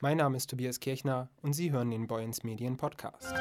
Mein Name ist Tobias Kirchner und Sie hören den Boyens Medien Podcast.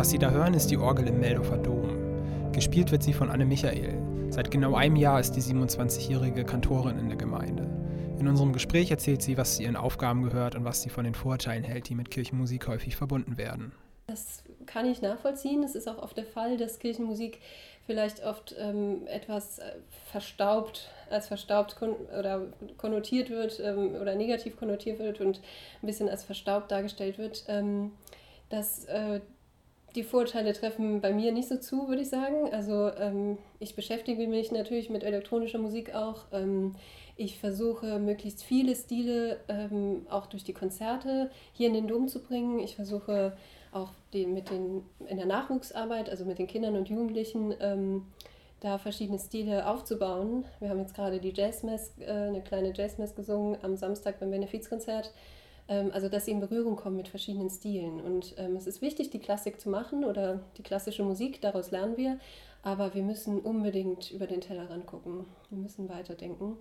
Was Sie da hören, ist die Orgel im Meldorfer Dom. Gespielt wird sie von Anne Michael. Seit genau einem Jahr ist die 27-jährige Kantorin in der Gemeinde. In unserem Gespräch erzählt sie, was zu ihren Aufgaben gehört und was sie von den Vorurteilen hält, die mit Kirchenmusik häufig verbunden werden. Das kann ich nachvollziehen. Es ist auch oft der Fall, dass Kirchenmusik vielleicht oft ähm, etwas äh, verstaubt, als verstaubt kon oder konnotiert wird ähm, oder negativ konnotiert wird und ein bisschen als verstaubt dargestellt wird. Ähm, dass äh, die Vorurteile treffen bei mir nicht so zu, würde ich sagen. Also ähm, ich beschäftige mich natürlich mit elektronischer Musik auch. Ähm, ich versuche möglichst viele Stile ähm, auch durch die Konzerte hier in den Dom zu bringen. Ich versuche auch die, mit den, in der Nachwuchsarbeit, also mit den Kindern und Jugendlichen, ähm, da verschiedene Stile aufzubauen. Wir haben jetzt gerade die Jazzmess, äh, eine kleine Jazzmess gesungen am Samstag beim Benefizkonzert. Ähm, also dass sie in Berührung kommen mit verschiedenen Stilen. Und ähm, es ist wichtig, die Klassik zu machen oder die klassische Musik, daraus lernen wir. Aber wir müssen unbedingt über den Tellerrand gucken. Wir müssen weiterdenken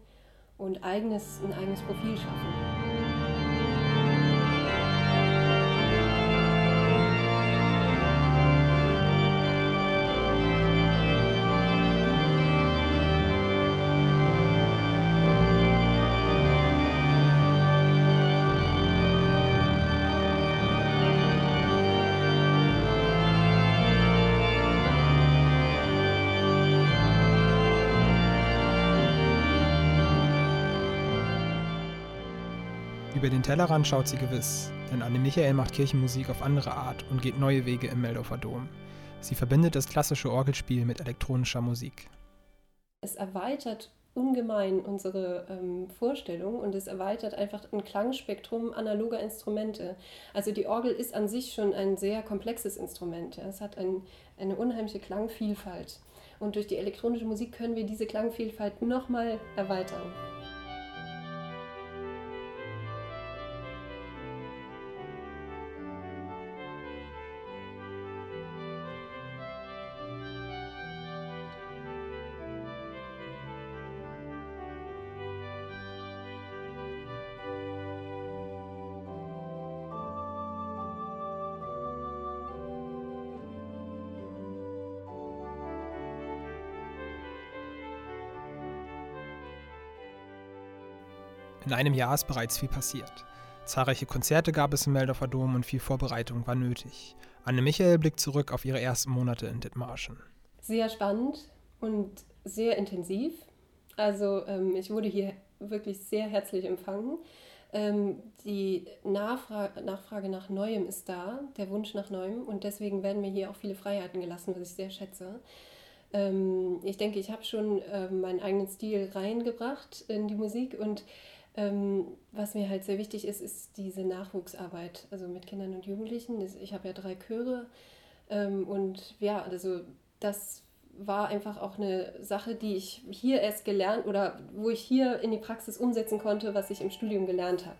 und eigenes, ein eigenes Profil schaffen. Über den Tellerrand schaut sie gewiss, denn Anne Michael macht Kirchenmusik auf andere Art und geht neue Wege im Meldorfer Dom. Sie verbindet das klassische Orgelspiel mit elektronischer Musik. Es erweitert ungemein unsere ähm, Vorstellung und es erweitert einfach ein Klangspektrum analoger Instrumente. Also die Orgel ist an sich schon ein sehr komplexes Instrument. Es hat ein, eine unheimliche Klangvielfalt. Und durch die elektronische Musik können wir diese Klangvielfalt nochmal erweitern. In einem Jahr ist bereits viel passiert. Zahlreiche Konzerte gab es im Meldorfer Dom und viel Vorbereitung war nötig. Anne Michael blickt zurück auf ihre ersten Monate in Dithmarschen. Sehr spannend und sehr intensiv. Also ähm, ich wurde hier wirklich sehr herzlich empfangen. Ähm, die Nachfra Nachfrage nach Neuem ist da, der Wunsch nach Neuem und deswegen werden mir hier auch viele Freiheiten gelassen, was ich sehr schätze. Ähm, ich denke, ich habe schon ähm, meinen eigenen Stil reingebracht in die Musik und ähm, was mir halt sehr wichtig ist, ist diese Nachwuchsarbeit, also mit Kindern und Jugendlichen. Ich habe ja drei Chöre ähm, und ja, also das war einfach auch eine Sache, die ich hier erst gelernt oder wo ich hier in die Praxis umsetzen konnte, was ich im Studium gelernt habe.